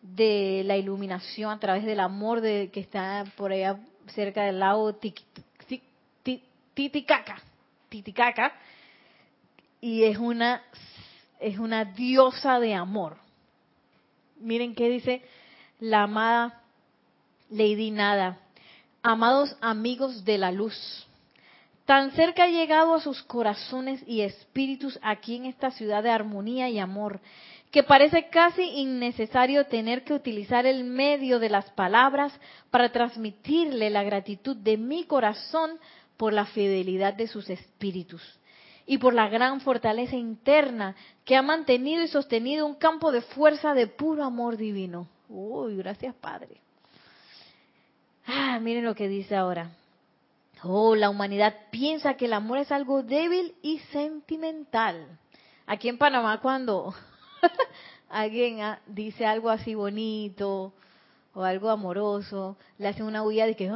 de la iluminación a través del amor de, que está por allá cerca del lago Titicaca Titicaca y es una es una diosa de amor. Miren qué dice la amada Lady Nada. Amados amigos de la luz, tan cerca ha llegado a sus corazones y espíritus aquí en esta ciudad de armonía y amor, que parece casi innecesario tener que utilizar el medio de las palabras para transmitirle la gratitud de mi corazón por la fidelidad de sus espíritus y por la gran fortaleza interna que ha mantenido y sostenido un campo de fuerza de puro amor divino. Uy, gracias Padre. Ah, miren lo que dice ahora. Oh, la humanidad piensa que el amor es algo débil y sentimental. Aquí en Panamá cuando <laughs> alguien ah, dice algo así bonito o algo amoroso, le hacen una huella de que,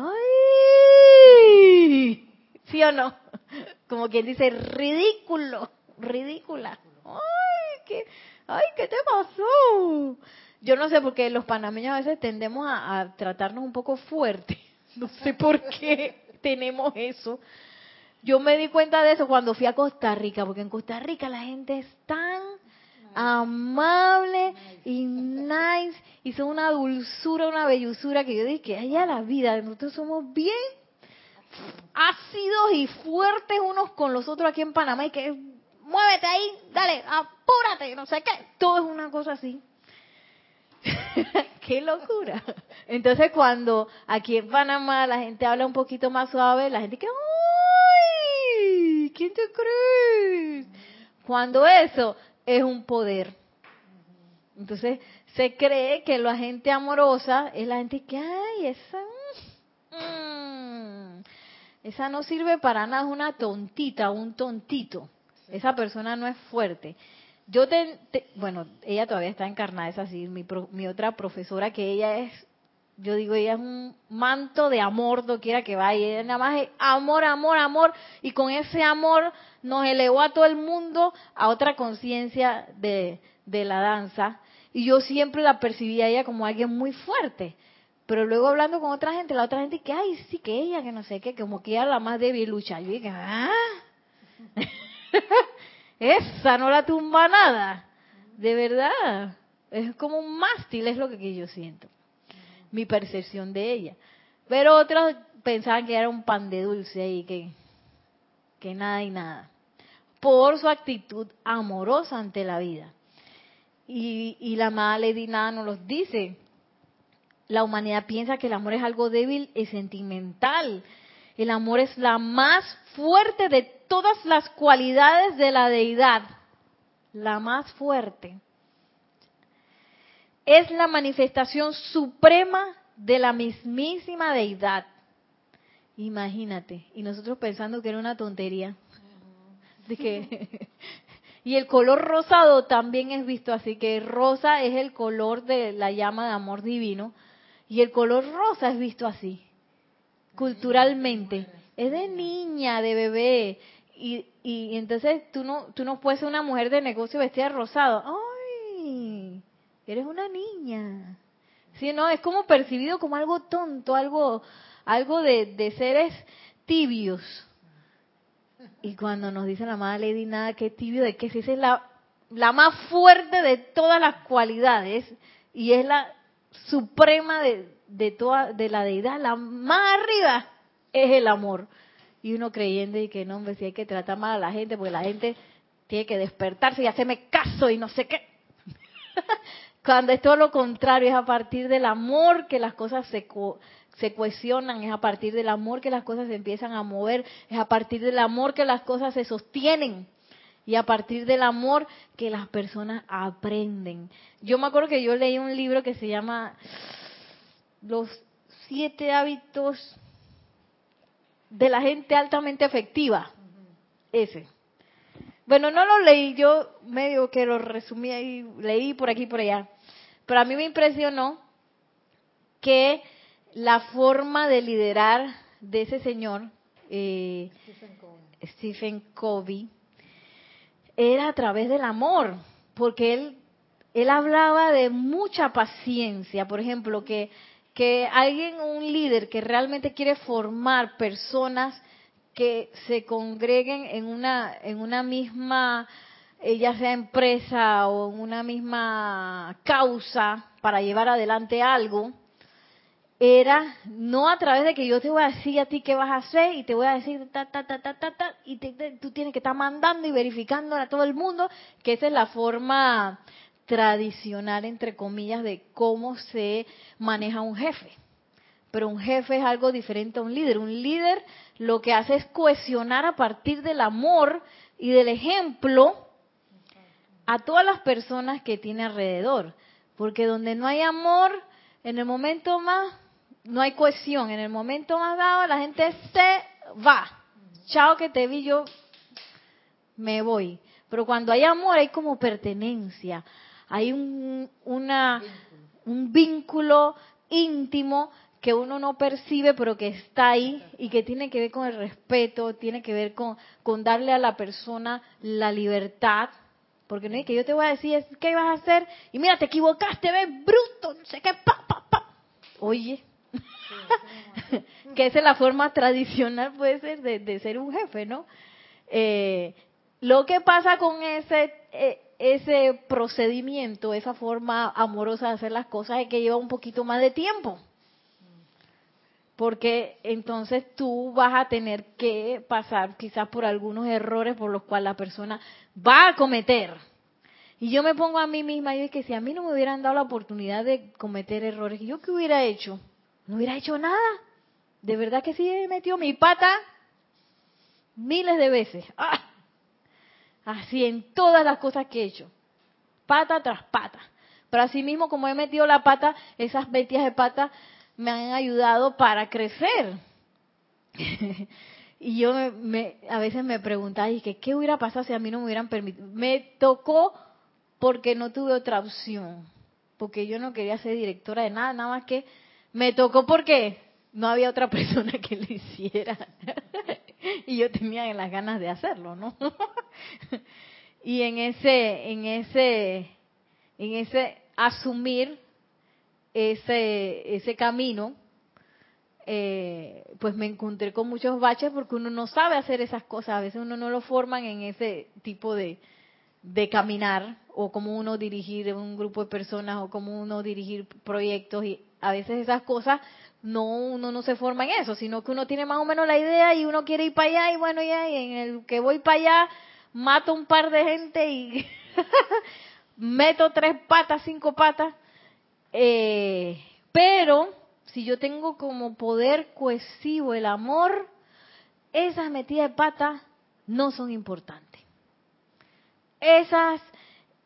¡ay! ¿Sí o no? <laughs> Como quien dice, ridículo, ridícula. ¡Ay, qué, ay, ¿qué te pasó! Yo no sé, porque los panameños a veces tendemos a, tratarnos un poco fuerte. <laughs> No sé por qué tenemos eso. Yo me di cuenta de eso cuando fui a Costa Rica, porque en Costa Rica la gente es tan amable y nice y son una dulzura, una belluzura que yo dije que allá la vida, nosotros somos bien ácidos y fuertes unos con los otros aquí en Panamá y que muévete ahí, dale, apúrate, no sé qué. Todo es una cosa así. <laughs> qué locura. Entonces cuando aquí en Panamá la gente habla un poquito más suave, la gente que, ¡ay! ¿Quién te crees? Cuando eso es un poder. Entonces se cree que la gente amorosa es la gente que, ay, esa... Mm, esa no sirve para nada, es una tontita, un tontito. Esa persona no es fuerte. Yo te, bueno, ella todavía está encarnada, es así, mi, mi otra profesora, que ella es, yo digo, ella es un manto de amor, quiera que vaya, ella nada más es amor, amor, amor, y con ese amor nos elevó a todo el mundo a otra conciencia de, de la danza. y yo siempre la percibía a ella como alguien muy fuerte. Pero luego hablando con otra gente, la otra gente que, ay, sí, que ella, que no sé qué, como que ella la más débil lucha. Yo dije, ah, <laughs> esa no la tumba nada. De verdad. Es como un mástil, es lo que yo siento. Mi percepción de ella. Pero otros pensaban que era un pan de dulce y que, que nada y nada. Por su actitud amorosa ante la vida. Y, y la amada Lady Nada nos los dice. La humanidad piensa que el amor es algo débil y sentimental. El amor es la más fuerte de todas las cualidades de la deidad. La más fuerte es la manifestación suprema de la mismísima deidad. Imagínate, y nosotros pensando que era una tontería. De que, y el color rosado también es visto así, que rosa es el color de la llama de amor divino, y el color rosa es visto así, culturalmente. Es de niña, de bebé, y, y entonces tú no, tú no puedes ser una mujer de negocio vestida de rosado. ¡Ay! eres una niña. Sí, no, es como percibido como algo tonto, algo, algo de, seres tibios. Y cuando nos dice la madre Lady nada que tibio, de que si es la, la más fuerte de todas las cualidades y es la suprema de, de toda, de la deidad, la más arriba es el amor. Y uno creyendo y que no, hombre, si hay que tratar mal a la gente, porque la gente tiene que despertarse y hacerme caso y no sé qué. <laughs> Cuando es todo lo contrario, es a partir del amor que las cosas se, se cohesionan, es a partir del amor que las cosas se empiezan a mover, es a partir del amor que las cosas se sostienen y a partir del amor que las personas aprenden. Yo me acuerdo que yo leí un libro que se llama Los siete hábitos de la gente altamente efectiva. Ese. Bueno, no lo leí, yo medio que lo resumí ahí, leí por aquí y por allá. Pero a mí me impresionó que la forma de liderar de ese señor, eh, Stephen, Covey. era a través del amor, porque él, él hablaba de mucha paciencia. Por ejemplo, que, que alguien, un líder que realmente quiere formar personas que se congreguen en una, en una misma eh, ya sea empresa o en una misma causa para llevar adelante algo, era no a través de que yo te voy a decir a ti qué vas a hacer y te voy a decir ta, ta, ta, ta, ta, ta y tú tienes que estar mandando y verificando a todo el mundo, que esa es la forma tradicional, entre comillas, de cómo se maneja un jefe. Pero un jefe es algo diferente a un líder. Un líder lo que hace es cohesionar a partir del amor y del ejemplo a todas las personas que tiene alrededor. Porque donde no hay amor, en el momento más, no hay cohesión. En el momento más dado, la gente se va. Chao que te vi, yo me voy. Pero cuando hay amor, hay como pertenencia. Hay un, una, un vínculo íntimo que uno no percibe pero que está ahí y que tiene que ver con el respeto, tiene que ver con, darle a la persona la libertad porque no es que yo te voy a decir qué vas a hacer y mira, te equivocaste, ves, bruto, no sé qué, pa, pa, pa. Oye, <laughs> que esa es la forma tradicional, puede ser, de, ser un jefe, ¿no? Eh, lo que pasa con ese, eh, ese procedimiento, esa forma amorosa de hacer las cosas, es que lleva un poquito más de tiempo. Porque entonces tú vas a tener que pasar quizás por algunos errores por los cuales la persona va a cometer. Y yo me pongo a mí misma y es que si a mí no me hubieran dado la oportunidad de cometer errores, ¿yo qué hubiera hecho? No hubiera hecho nada. De verdad que sí he metido mi pata miles de veces. ¡Ah! Así en todas las cosas que he hecho. Pata tras pata. Pero así mismo como he metido la pata, esas metidas de pata me han ayudado para crecer. <laughs> Y yo me, a veces me preguntaba, y que, ¿qué hubiera pasado si a mí no me hubieran permitido? Me tocó porque no tuve otra opción, porque yo no quería ser directora de nada, nada más que me tocó porque no había otra <laughs> persona que lo hiciera. <laughs> y yo tenía las ganas de hacerlo, ¿no? <laughs> y en ese, en ese, en ese asumir ese, ese camino, eh, pues me encontré con muchos baches porque uno no sabe hacer esas cosas, a veces uno no lo forman en ese tipo de, de caminar o cómo uno dirigir un grupo de personas o cómo uno dirigir proyectos y a veces esas cosas no uno no se forma en eso, sino que uno tiene más o menos la idea y uno quiere ir para allá y bueno ya y en el que voy para allá mato un par de gente y <laughs> meto tres patas, cinco patas, eh, pero si yo tengo como poder cohesivo el amor, esas metidas de pata no son importantes. Esas,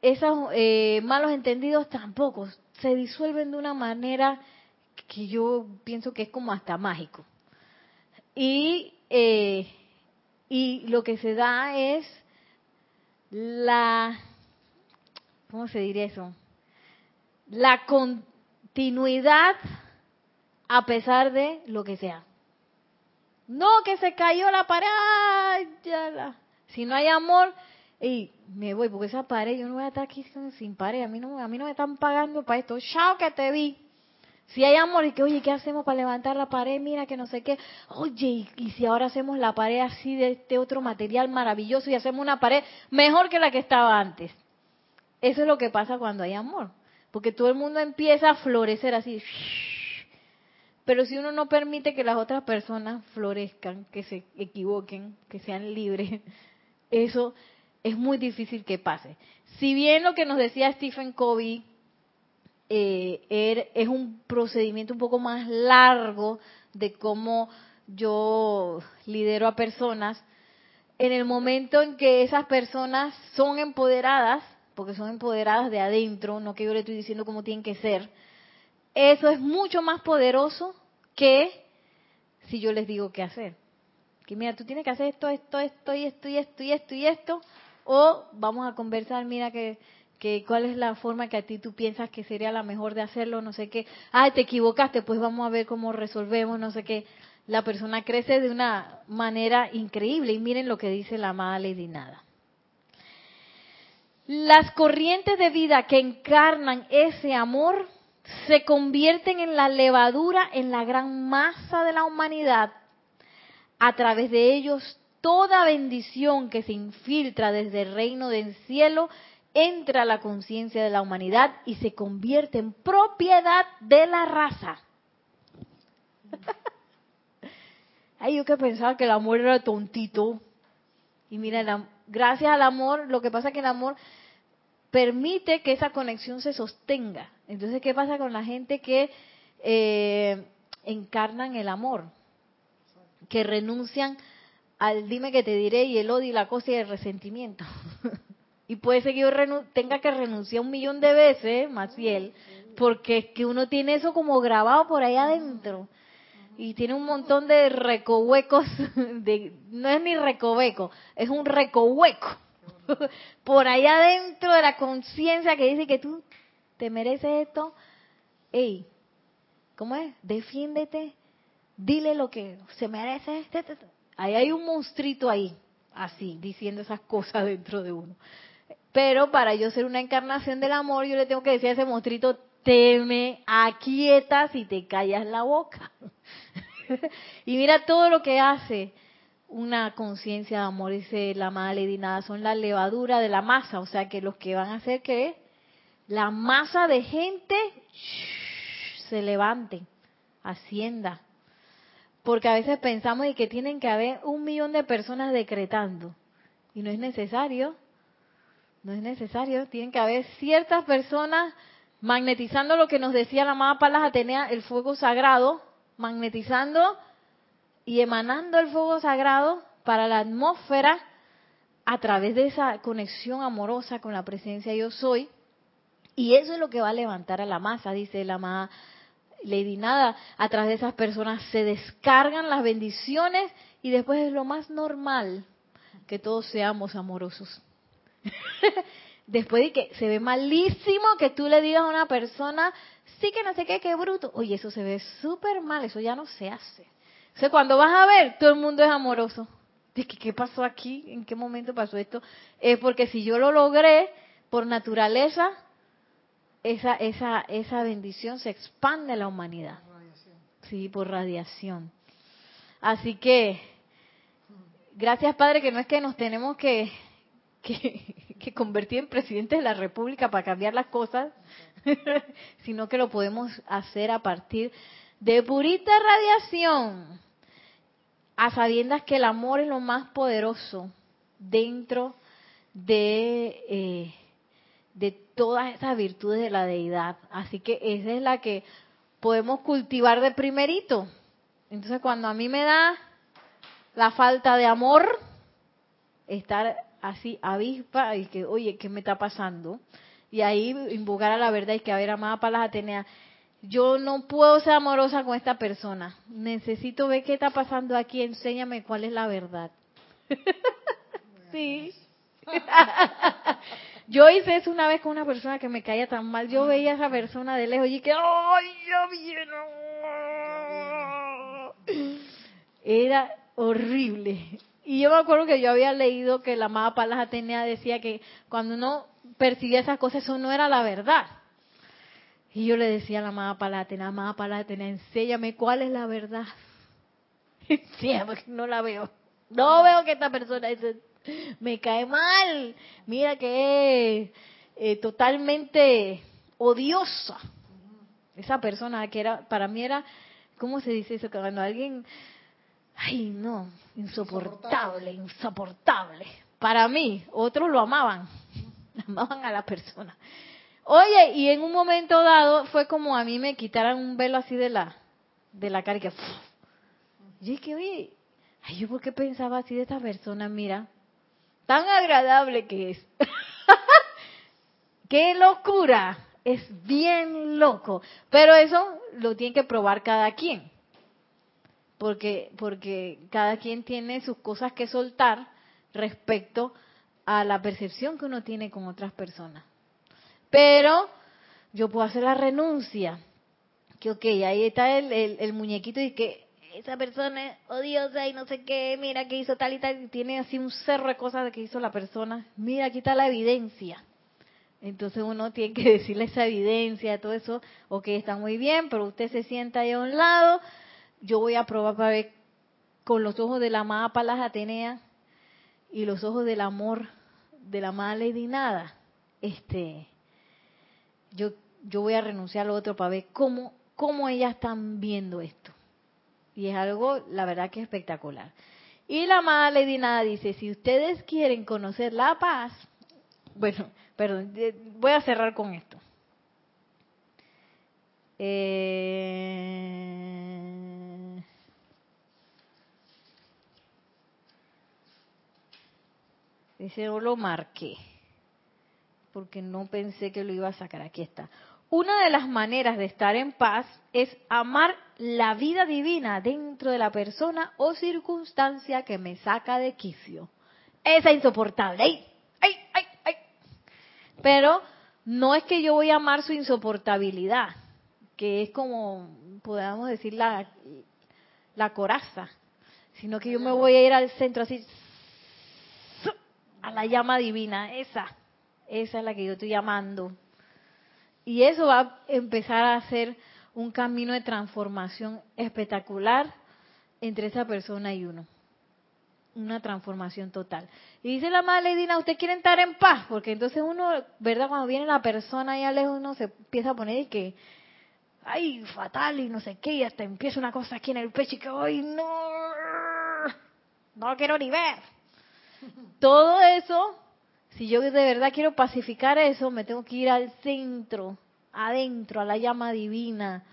esos eh, malos entendidos tampoco se disuelven de una manera que yo pienso que es como hasta mágico. Y, eh, y lo que se da es la, ¿cómo se diría eso? La continuidad a pesar de lo que sea. No, que se cayó la pared. Si no hay amor, y me voy, porque esa pared, yo no voy a estar aquí sin pared. A mí no, a mí no me están pagando para esto. Chao, que te vi. Si hay amor y que, oye, ¿qué hacemos para levantar la pared? Mira que no sé qué. Oye, y, si ahora hacemos la pared así de este otro material maravilloso y hacemos una pared mejor que la que estaba antes. Eso es lo que pasa cuando hay amor. Porque todo el mundo empieza a florecer así. <laughs> Pero si uno no permite que las otras personas florezcan, que se equivoquen, que sean libres, <laughs> eso es muy difícil que pase. Si bien lo que nos decía Stephen Covey eh, er, es un procedimiento un poco más largo de cómo yo lidero a personas, en el momento en que esas personas son empoderadas, porque son empoderadas de adentro, no que yo le estoy diciendo cómo tienen que ser, eso es mucho más poderoso que si yo les digo qué hacer. Que mira, tú tienes que hacer esto, esto, esto y esto y esto y esto y esto, o vamos a conversar, mira que, que cuál es la forma que a ti tú piensas que sería la mejor de hacerlo, no sé qué. Ah, te equivocaste, pues vamos a ver cómo resolvemos, no sé qué. La persona crece de una manera increíble y miren lo que dice la amada Lady Nada. Las corrientes de vida que encarnan ese amor se convierten en la levadura en la gran masa de la humanidad. A través de ellos, toda bendición que se infiltra desde el reino del cielo entra a la conciencia de la humanidad y se convierte en propiedad de la raza. <laughs> Ay, yo que pensaba que el amor era tontito. Y mira, gracias al amor, lo que pasa es que el amor permite que esa conexión se sostenga. Entonces, ¿qué pasa con la gente que eh, encarnan el amor? Que renuncian al dime que te diré y el odio y la cosa y el resentimiento. <laughs> y puede ser que yo tenga que renunciar un millón de veces, más fiel, porque es que uno tiene eso como grabado por ahí adentro. Y tiene un montón de recohuecos, <laughs> no es ni recoveco, es un recohueco <laughs> por allá dentro de la conciencia que dice que tú te mereces esto, ey, ¿cómo es? Defiéndete, dile lo que se merece. Ahí hay un monstruito ahí, así, diciendo esas cosas dentro de uno. Pero para yo ser una encarnación del amor, yo le tengo que decir a ese monstruito, te me aquietas y te callas la boca. <laughs> y mira todo lo que hace una conciencia de amor, dice la Lady Nada, son la levadura de la masa, o sea que los que van a hacer que la masa de gente se levante, ascienda. Porque a veces pensamos de que tienen que haber un millón de personas decretando. Y no es necesario. No es necesario. Tienen que haber ciertas personas magnetizando lo que nos decía la amada Palas Atenea, el fuego sagrado, magnetizando y emanando el fuego sagrado para la atmósfera a través de esa conexión amorosa con la presencia yo soy. Y eso es lo que va a levantar a la masa, dice la amada Lady Nada. A través de esas personas se descargan las bendiciones y después es lo más normal que todos seamos amorosos. <laughs> después de que se ve malísimo que tú le digas a una persona, sí que no sé qué, qué bruto. Oye, eso se ve súper mal, eso ya no se hace. O sea, cuando vas a ver, todo el mundo es amoroso. ¿De que, qué pasó aquí? ¿En qué momento pasó esto? Es porque si yo lo logré por naturaleza, esa, esa, esa bendición se expande a la humanidad. Sí, por radiación. Así que, gracias Padre, que no es que nos tenemos que, que, que convertir en presidente de la República para cambiar las cosas, <laughs> sino que lo podemos hacer a partir de purita radiación, a sabiendas que el amor es lo más poderoso dentro de, eh, de todas esas virtudes de la deidad. Así que esa es la que podemos cultivar de primerito. Entonces cuando a mí me da la falta de amor, estar así avispa y que, oye, ¿qué me está pasando? Y ahí invocar a la verdad y que, a ver, amada Palas Atenea, yo no puedo ser amorosa con esta persona. Necesito ver qué está pasando aquí. Enséñame cuál es la verdad. <laughs> sí. <laughs> Yo hice eso una vez con una persona que me caía tan mal. Yo veía a esa persona de lejos y que, ¡ay, ya viene! Era horrible. Y yo me acuerdo que yo había leído que la amada Palas Atenea decía que cuando uno percibía esas cosas, eso no era la verdad. Y yo le decía a la amada Palas Atenea, amada Palas Atenea, enséñame cuál es la verdad. <laughs> sí, porque no la veo. No veo que esta persona me cae mal, mira que es eh, totalmente odiosa. Esa persona que era, para mí era, ¿cómo se dice eso? Cuando alguien, ay no, insoportable, insoportable. Para mí, otros lo amaban, <laughs> amaban a la persona. Oye, y en un momento dado fue como a mí me quitaran un velo así de la, de la cara y que, y que, oye, ay, yo por qué pensaba así de esta persona, mira, tan agradable que es. <laughs> ¡Qué locura! Es bien loco. Pero eso lo tiene que probar cada quien. Porque, porque cada quien tiene sus cosas que soltar respecto a la percepción que uno tiene con otras personas. Pero yo puedo hacer la renuncia. Que ok, ahí está el, el muñequito y que esa persona es odiosa y no sé qué, mira que hizo tal y tal, y tiene así un cerro de cosas de que hizo la persona, mira, aquí está la evidencia. Entonces uno tiene que <laughs> decirle esa evidencia, todo eso, ok, está muy bien, pero usted se sienta ahí a un lado, yo voy a probar para ver con los ojos de la amada Palas Atenea y los ojos del amor de la amada Lady Nada, este, yo, yo voy a renunciar a lo otro para ver cómo, cómo ellas están viendo esto. Y es algo, la verdad, que espectacular. Y la amada Lady Nada dice, si ustedes quieren conocer la paz, bueno, perdón, voy a cerrar con esto. Eh... Ese no lo marqué, porque no pensé que lo iba a sacar. Aquí está. Una de las maneras de estar en paz es amar la vida divina dentro de la persona o circunstancia que me saca de quicio. Esa insoportable. ¡Ay, ay, ay, ay! Pero no es que yo voy a amar su insoportabilidad, que es como, podemos decir, la, la coraza, sino que yo me voy a ir al centro así, a la llama divina, esa, esa es la que yo estoy llamando y eso va a empezar a ser un camino de transformación espectacular entre esa persona y uno. Una transformación total. Y dice la madre Dina, ¿usted quiere estar en paz? Porque entonces uno, ¿verdad? Cuando viene la persona ahí lejos, uno se empieza a poner y que, ay, fatal y no sé qué, y hasta empieza una cosa aquí en el pecho y que, ay, no, no quiero ni ver. Todo eso si yo de verdad quiero pacificar eso, me tengo que ir al centro, adentro, a la llama divina.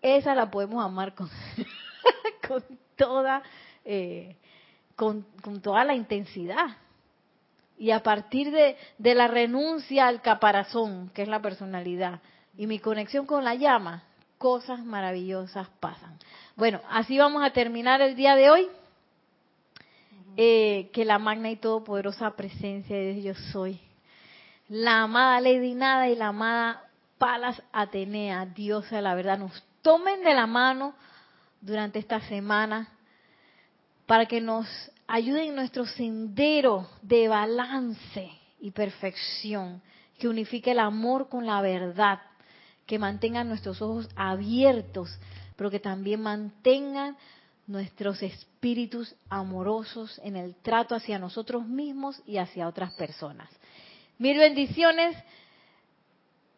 Esa la podemos amar con, <laughs> con toda, eh, con, con, toda la intensidad. Y a partir de, de la renuncia al caparazón, que es la personalidad, y mi conexión con la llama, cosas maravillosas pasan. Bueno, así vamos a terminar el día de hoy. Eh, que la magna y todopoderosa presencia de Dios yo soy, la amada Lady Nada y la amada Palas Atenea, diosa de la verdad, nos tomen de la mano durante esta semana para que nos ayuden en nuestro sendero de balance y perfección, que unifique el amor con la verdad, que mantenga nuestros ojos abiertos, pero que también mantengan nuestros espíritus amorosos en el trato hacia nosotros mismos y hacia otras personas. Mil bendiciones.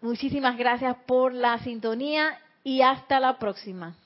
Muchísimas gracias por la sintonía y hasta la próxima.